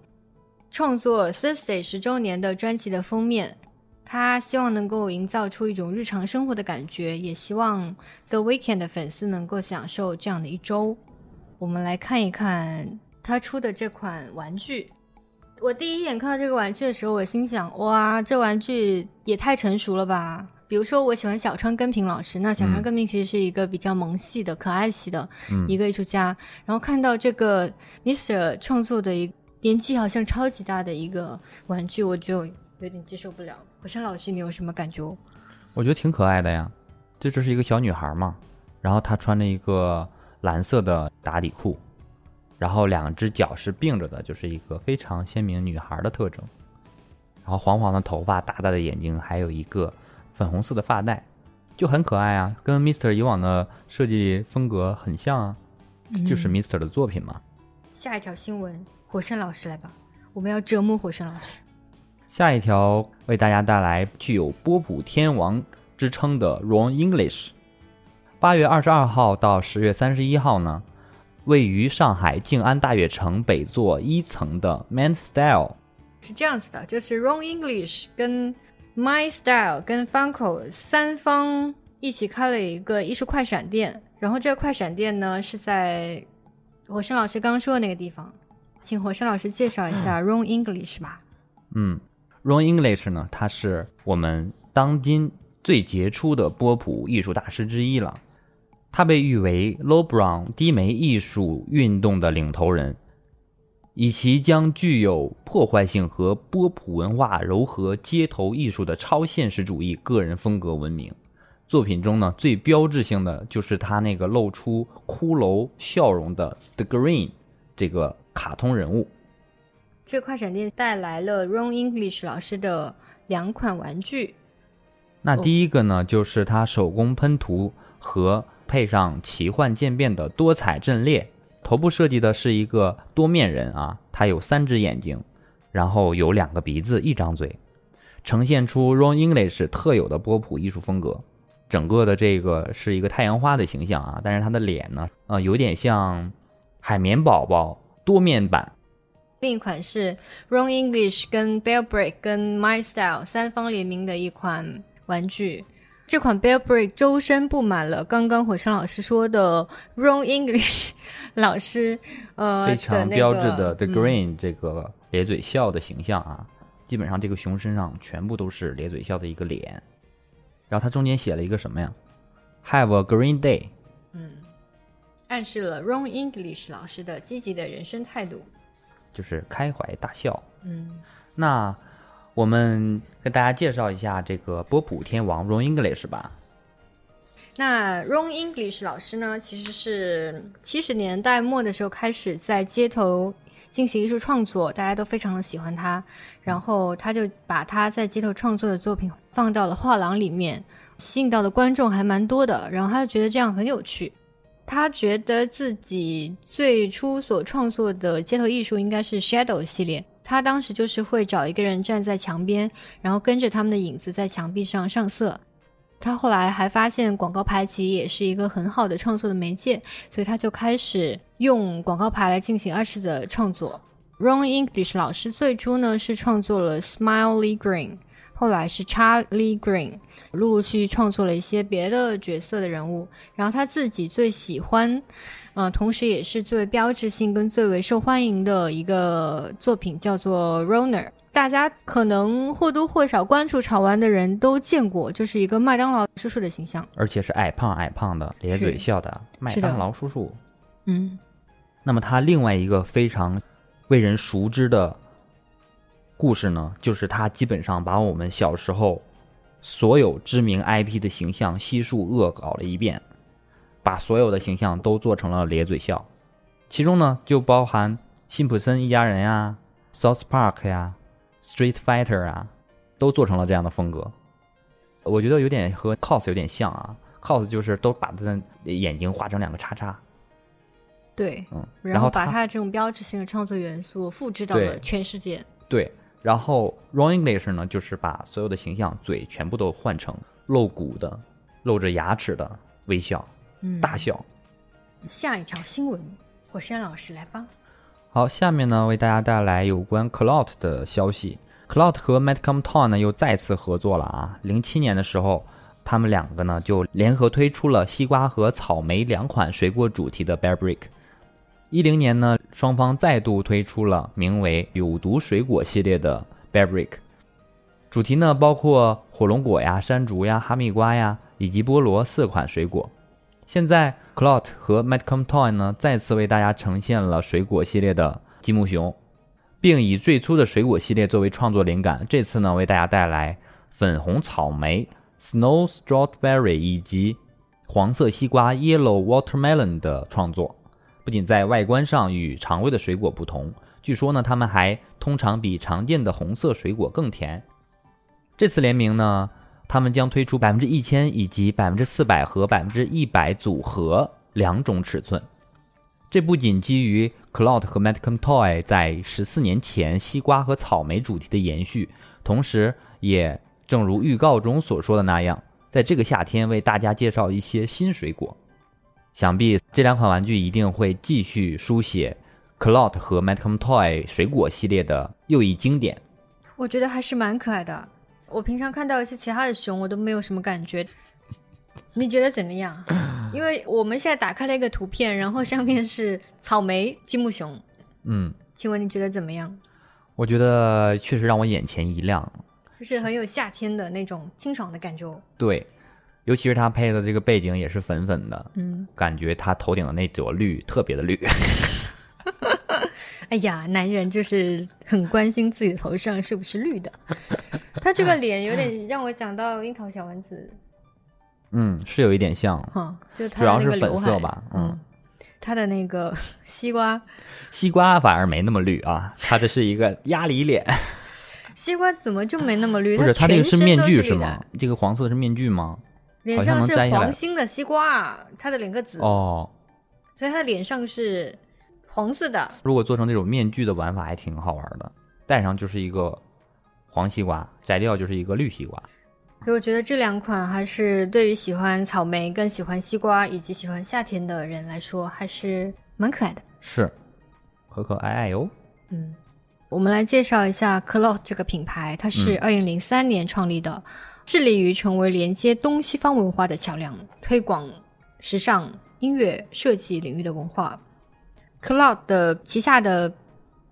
[SPEAKER 1] 创作 Thursday 十周年的专辑的封面。他希望能够营造出一种日常生活的感觉，也希望 The Weekend 的粉丝能够享受这样的一周。我们来看一看他出的这款玩具。我第一眼看到这个玩具的时候，我心想：哇，这玩具也太成熟了吧！比如说，我喜欢小川根平老师，那小川根平其实是一个比较萌系的、可爱系的一个艺术家。然后看到这个 Mister 创作的一年纪好像超级大的一个玩具，我就有点接受不了。火山老师，你有什么感觉？
[SPEAKER 2] 我觉得挺可爱的呀，这就是一个小女孩嘛，然后她穿着一个。蓝色的打底裤，然后两只脚是并着的，就是一个非常鲜明女孩的特征。然后黄黄的头发，大大的眼睛，还有一个粉红色的发带，就很可爱啊，跟 Mister 以往的设计风格很像啊，这就是 Mister 的作品嘛。
[SPEAKER 1] 下一条新闻，火山老师来吧，我们要折磨火山老师。
[SPEAKER 2] 下一条为大家带来具有波普天王之称的 Ron English。八月二十二号到十月三十一号呢，位于上海静安大悦城北座一层的 Man Style
[SPEAKER 1] 是这样子的，就是 Ron English 跟 My Style 跟 Funko 三方一起开了一个艺术快闪店，然后这个快闪店呢是在火山老师刚刚说的那个地方，请火山老师介绍一下 Ron English 吧。
[SPEAKER 2] 嗯，Ron English 呢，他是我们当今最杰出的波普艺术大师之一了。他被誉为 Low Brown 低眉艺术运动的领头人，以其将具有破坏性和波普文化柔和街头艺术的超现实主义个人风格闻名。作品中呢，最标志性的就是他那个露出骷髅笑容的 The Green 这个卡通人物。
[SPEAKER 1] 这个快闪店带来了 Ron English 老师的两款玩具。
[SPEAKER 2] 那第一个呢，就是他手工喷涂和。配上奇幻渐变的多彩阵列，头部设计的是一个多面人啊，他有三只眼睛，然后有两个鼻子，一张嘴，呈现出 Ron English 特有的波普艺术风格。整个的这个是一个太阳花的形象啊，但是他的脸呢，呃，有点像海绵宝宝多面版。
[SPEAKER 1] 另一款是 Ron English 跟 Bell Break 跟 My Style 三方联名的一款玩具。这款 b e l l Break 周身布满了刚刚火山老师说的 Wrong English 老师呃
[SPEAKER 2] 非常标志的 The Green 这个咧嘴笑的形象啊，基本上这个熊身上全部都是咧嘴笑的一个脸，然后它中间写了一个什么呀？Have a green day，
[SPEAKER 1] 嗯，暗示了 Wrong English 老师的积极的人生态度，
[SPEAKER 2] 就是开怀大笑。
[SPEAKER 1] 嗯，
[SPEAKER 2] 那。我们跟大家介绍一下这个波普天王 Ron English 吧。
[SPEAKER 1] 那 Ron English 老师呢，其实是七十年代末的时候开始在街头进行艺术创作，大家都非常的喜欢他。然后他就把他在街头创作的作品放到了画廊里面，吸引到的观众还蛮多的。然后他就觉得这样很有趣，他觉得自己最初所创作的街头艺术应该是 Shadow 系列。他当时就是会找一个人站在墙边，然后跟着他们的影子在墙壁上上色。他后来还发现广告牌其实也是一个很好的创作的媒介，所以他就开始用广告牌来进行二次的创作。Ron English 老师最初呢是创作了 Smiley Green，后来是 Charlie Green，陆陆续续创作了一些别的角色的人物。然后他自己最喜欢，呃，同时也是最为标志性跟最为受欢迎的一个作品叫做 Roner。大家可能或多或少关注潮玩的人都见过，就是一个麦当劳叔叔的形象，
[SPEAKER 2] 而且是矮胖矮胖的，咧嘴笑的麦当劳叔叔。
[SPEAKER 1] 嗯，
[SPEAKER 2] 那么他另外一个非常为人熟知的故事呢，就是他基本上把我们小时候所有知名 IP 的形象悉数恶搞了一遍，把所有的形象都做成了咧嘴笑，其中呢就包含辛普森一家人呀、South Park 呀。Street Fighter 啊，都做成了这样的风格，我觉得有点和 cos 有点像啊。cos 就是都把他的眼睛画成两个叉叉，
[SPEAKER 1] 对，
[SPEAKER 2] 嗯，
[SPEAKER 1] 然
[SPEAKER 2] 后
[SPEAKER 1] 把他的这种标志性的创作元素复制到了全世界。
[SPEAKER 2] 对，然后 Ron English 呢，就是把所有的形象嘴全部都换成露骨的、露着牙齿的微笑、大笑。
[SPEAKER 1] 下一条新闻，火山老师来帮。
[SPEAKER 2] 好，下面呢为大家带来有关 Clout 的消息。Clout 和 Madcom Town 呢又再次合作了啊！零七年的时候，他们两个呢就联合推出了西瓜和草莓两款水果主题的 Bear Brick。一零年呢，双方再度推出了名为“有毒水果”系列的 Bear Brick，主题呢包括火龙果呀、山竹呀、哈密瓜呀以及菠萝四款水果。现在，Clot 和 Madcom Toy 呢再次为大家呈现了水果系列的积木熊，并以最初的水果系列作为创作灵感。这次呢，为大家带来粉红草莓 Snow Strawberry 以及黄色西瓜 Yellow Watermelon 的创作。不仅在外观上与常规的水果不同，据说呢，它们还通常比常见的红色水果更甜。这次联名呢。他们将推出百分之一千以及百分之四百和百分之一百组合两种尺寸。这不仅基于 Cloud 和 Madcom Toy 在十四年前西瓜和草莓主题的延续，同时也正如预告中所说的那样，在这个夏天为大家介绍一些新水果。想必这两款玩具一定会继续书写 Cloud 和 Madcom Toy 水果系列的又一经典。
[SPEAKER 1] 我觉得还是蛮可爱的。我平常看到一些其他的熊，我都没有什么感觉。你觉得怎么样？因为我们现在打开了一个图片，然后上面是草莓积木熊。
[SPEAKER 2] 嗯，
[SPEAKER 1] 请问你觉得怎么样？
[SPEAKER 2] 我觉得确实让我眼前一亮，
[SPEAKER 1] 就是很有夏天的那种清爽的感觉。
[SPEAKER 2] 对，尤其是它配的这个背景也是粉粉的，
[SPEAKER 1] 嗯，
[SPEAKER 2] 感觉它头顶的那朵绿特别的绿。
[SPEAKER 1] 哎呀，男人就是很关心自己的头上是不是绿的。他这个脸有点 让我想到樱桃小丸子。
[SPEAKER 2] 嗯，是有一点像。
[SPEAKER 1] 哈，就
[SPEAKER 2] 主要是粉色吧。
[SPEAKER 1] 嗯，他的那个西瓜，
[SPEAKER 2] 西瓜反而没那么绿啊。他的是一个鸭梨脸。
[SPEAKER 1] 西瓜怎么就没那么绿？
[SPEAKER 2] 不是，
[SPEAKER 1] 他
[SPEAKER 2] 这个是面具
[SPEAKER 1] 是
[SPEAKER 2] 吗？这个黄色是面具吗？
[SPEAKER 1] 脸上是黄心的西瓜，他的两个籽。
[SPEAKER 2] 哦，
[SPEAKER 1] 所以他的脸上是。黄色的，
[SPEAKER 2] 如果做成那种面具的玩法还挺好玩的，戴上就是一个黄西瓜，摘掉就是一个绿西瓜。
[SPEAKER 1] 所以我觉得这两款还是对于喜欢草莓、更喜欢西瓜以及喜欢夏天的人来说，还是蛮可爱的。
[SPEAKER 2] 是，可可爱爱哟。
[SPEAKER 1] 嗯，我们来介绍一下 Cloud 这个品牌，它是二零零三年创立的，致力于成为连接东西方文化的桥梁，推广时尚、音乐、设计领域的文化。Cloud 的旗下的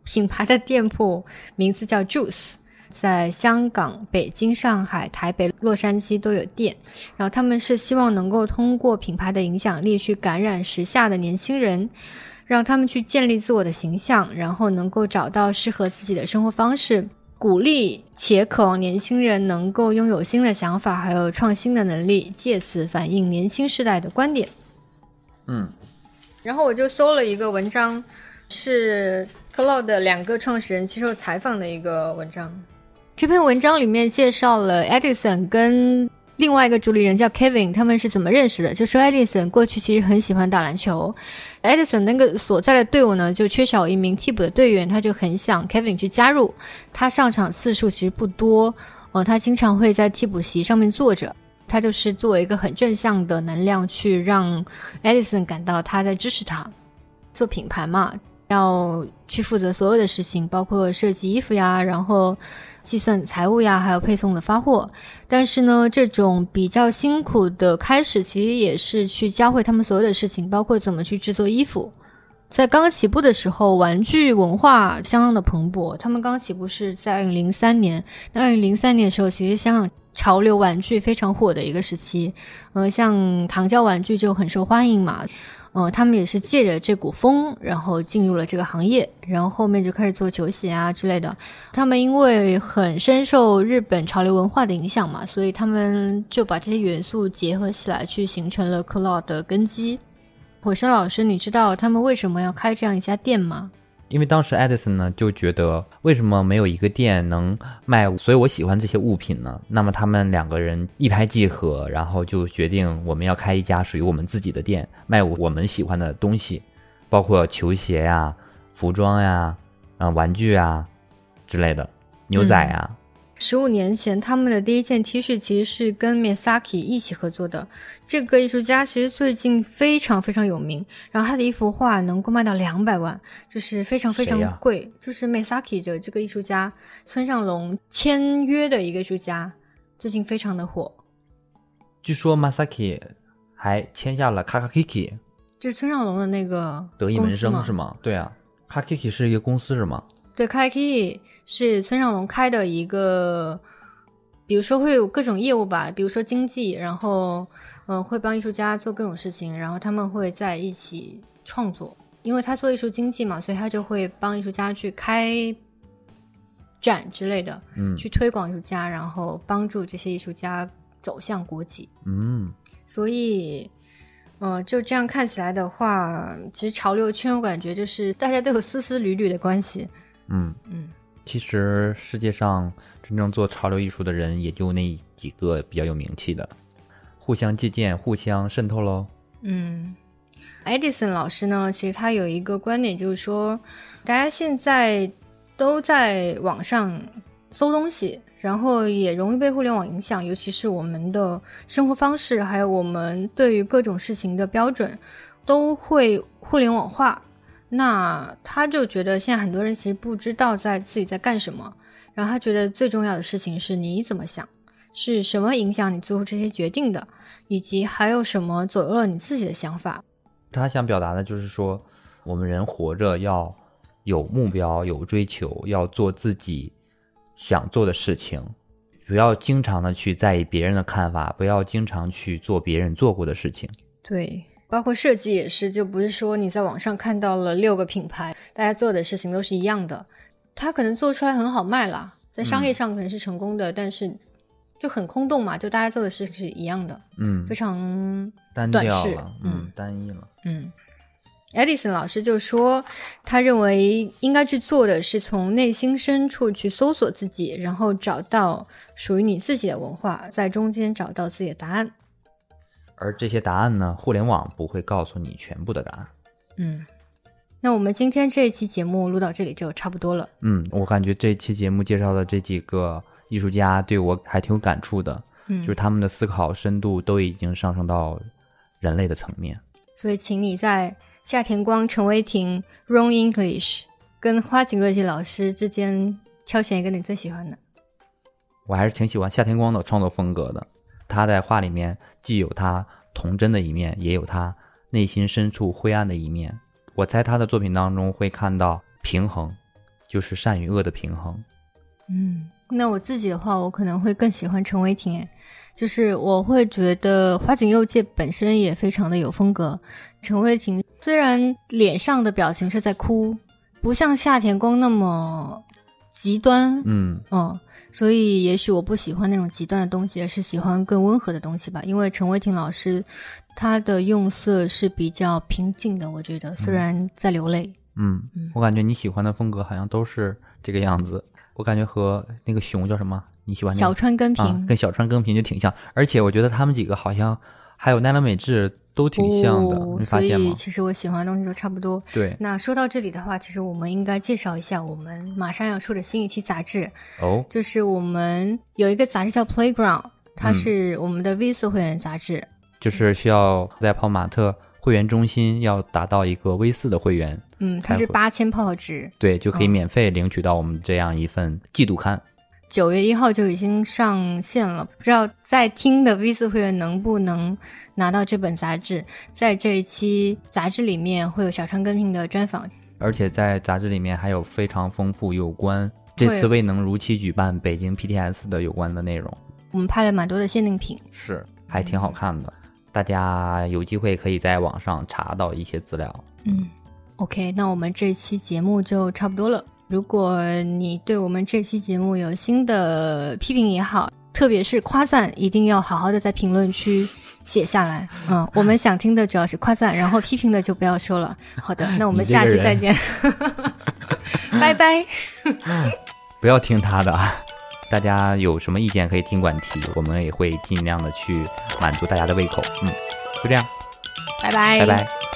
[SPEAKER 1] 品牌的店铺名字叫 Juice，在香港、北京、上海、台北、洛杉矶都有店。然后他们是希望能够通过品牌的影响力去感染时下的年轻人，让他们去建立自我的形象，然后能够找到适合自己的生活方式，鼓励且渴望年轻人能够拥有新的想法，还有创新的能力，借此反映年轻世代的观点。
[SPEAKER 2] 嗯。
[SPEAKER 1] 然后我就搜了一个文章，是 Cloud 的两个创始人接受采访的一个文章。这篇文章里面介绍了 Edison 跟另外一个主理人叫 Kevin，他们是怎么认识的。就说 Edison 过去其实很喜欢打篮球，Edison 那个所在的队伍呢就缺少一名替补的队员，他就很想 Kevin 去加入。他上场次数其实不多，呃，他经常会在替补席上面坐着。他就是作为一个很正向的能量，去让 Edison 感到他在支持他。做品牌嘛，要去负责所有的事情，包括设计衣服呀，然后计算财务呀，还有配送的发货。但是呢，这种比较辛苦的开始，其实也是去教会他们所有的事情，包括怎么去制作衣服。在刚起步的时候，玩具文化相当的蓬勃。他们刚起步是在二零零三年，那二零零三年的时候，其实香港潮流玩具非常火的一个时期。呃，像糖胶玩具就很受欢迎嘛。呃，他们也是借着这股风，然后进入了这个行业，然后后面就开始做球鞋啊之类的。他们因为很深受日本潮流文化的影响嘛，所以他们就把这些元素结合起来，去形成了 Cloud 的根基。火生老师，你知道他们为什么要开这样一家店吗？
[SPEAKER 2] 因为当时 Edison 呢就觉得，为什么没有一个店能卖所以我喜欢这些物品呢？那么他们两个人一拍即合，然后就决定我们要开一家属于我们自己的店，卖我们喜欢的东西，包括球鞋呀、服装呀、啊玩具啊之类的，牛仔啊。
[SPEAKER 1] 十五年前，他们的第一件 T 恤其实是跟 Misaki 一起合作的。这个艺术家其实最近非常非常有名，然后他的一幅画能够卖到两百万，就是非常非常贵。就是 Misaki 的这个艺术家，村上隆签约的一个艺术家，最近非常的火。
[SPEAKER 2] 据说 Masaki 还签下了 Kakiki，
[SPEAKER 1] 就是村上隆的那个
[SPEAKER 2] 得意门生是吗？对啊，Kakiki 是一个公司是吗？
[SPEAKER 1] 对，Kiki 是村上隆开的一个，比如说会有各种业务吧，比如说经济，然后嗯会帮艺术家做各种事情，然后他们会在一起创作，因为他做艺术经济嘛，所以他就会帮艺术家去开展之类的，
[SPEAKER 2] 嗯，
[SPEAKER 1] 去推广艺术家，然后帮助这些艺术家走向国际，
[SPEAKER 2] 嗯，
[SPEAKER 1] 所以。呃，就这样看起来的话，其实潮流圈我感觉就是大家都有丝丝缕缕的关系。
[SPEAKER 2] 嗯。
[SPEAKER 1] 嗯，
[SPEAKER 2] 其实世界上真正做潮流艺术的人也就那几个比较有名气的，互相借鉴、互相渗透喽。
[SPEAKER 1] 嗯，Edison 老师呢，其实他有一个观点，就是说，大家现在都在网上搜东西，然后也容易被互联网影响，尤其是我们的生活方式，还有我们对于各种事情的标准，都会互联网化。那他就觉得现在很多人其实不知道在自己在干什么，然后他觉得最重要的事情是你怎么想，是什么影响你做出这些决定的，以及还有什么左右了你自己的想法。
[SPEAKER 2] 他想表达的就是说，我们人活着要有目标、有追求，要做自己想做的事情，不要经常的去在意别人的看法，不要经常去做别人做过的事情。
[SPEAKER 1] 对。包括设计也是，就不是说你在网上看到了六个品牌，大家做的事情都是一样的。它可能做出来很好卖啦，在商业上可能是成功的，但是就很空洞嘛，就大家做的事情是一样的，
[SPEAKER 2] 嗯，
[SPEAKER 1] 非常
[SPEAKER 2] 单
[SPEAKER 1] 调
[SPEAKER 2] 了，嗯，单一了，
[SPEAKER 1] 嗯。Edison 老师就说，他认为应该去做的是从内心深处去搜索自己，然后找到属于你自己的文化，在中间找到自己的答案。
[SPEAKER 2] 而这些答案呢？互联网不会告诉你全部的答案。
[SPEAKER 1] 嗯，那我们今天这一期节目录到这里就差不多了。
[SPEAKER 2] 嗯，我感觉这期节目介绍的这几个艺术家对我还挺有感触的。
[SPEAKER 1] 嗯，
[SPEAKER 2] 就是他们的思考深度都已经上升到人类的层面。
[SPEAKER 1] 所以，请你在夏田光、陈伟霆、Ron English 跟花井乐纪老师之间挑选一个你最喜欢的。
[SPEAKER 2] 我还是挺喜欢夏田光的创作风格的。他在画里面既有他童真的一面，也有他内心深处灰暗的一面。我在他的作品当中会看到平衡，就是善与恶的平衡。
[SPEAKER 1] 嗯，那我自己的话，我可能会更喜欢陈伟霆。哎，就是我会觉得花井佑介本身也非常的有风格。陈伟霆虽然脸上的表情是在哭，不像夏田光那么极端。
[SPEAKER 2] 嗯
[SPEAKER 1] 嗯。所以，也许我不喜欢那种极端的东西，而是喜欢更温和的东西吧。因为陈伟霆老师，他的用色是比较平静的，我觉得虽然在流泪。
[SPEAKER 2] 嗯，我感觉你喜欢的风格好像都是这个样子。我感觉和那个熊叫什么？你喜欢
[SPEAKER 1] 小川耕平，
[SPEAKER 2] 跟小川耕平就挺像。而且我觉得他们几个好像还有奈良美智。都挺像的，你发现
[SPEAKER 1] 吗？所以其实我喜欢的东西都差不多。
[SPEAKER 2] 对，
[SPEAKER 1] 那说到这里的话，其实我们应该介绍一下我们马上要出的新一期杂志
[SPEAKER 2] 哦，
[SPEAKER 1] 就是我们有一个杂志叫《Playground》，它是我们的 V 四会员杂志，
[SPEAKER 2] 就是需要在泡马特会员中心要达到一个 V 四的会员，
[SPEAKER 1] 嗯，它是八千泡泡值，
[SPEAKER 2] 对，就可以免费领取到我们这样一份季度刊。
[SPEAKER 1] 九月一号就已经上线了，不知道在听的 V 四会员能不能拿到这本杂志？在这一期杂志里面会有小川跟平的专访，
[SPEAKER 2] 而且在杂志里面还有非常丰富有关这次未能如期举办北京 PTS 的有关的内容。
[SPEAKER 1] 我们拍了蛮多的限定品，
[SPEAKER 2] 是还挺好看的，大家有机会可以在网上查到一些资料。
[SPEAKER 1] 嗯，OK，那我们这期节目就差不多了。如果你对我们这期节目有新的批评也好，特别是夸赞，一定要好好的在评论区写下来。嗯，我们想听的主要是夸赞，然后批评的就不要说了。好的，那我们下期再见，拜拜。
[SPEAKER 2] 不要听他的，大家有什么意见可以尽管提，我们也会尽量的去满足大家的胃口。嗯，就这样，
[SPEAKER 1] 拜拜，
[SPEAKER 2] 拜拜。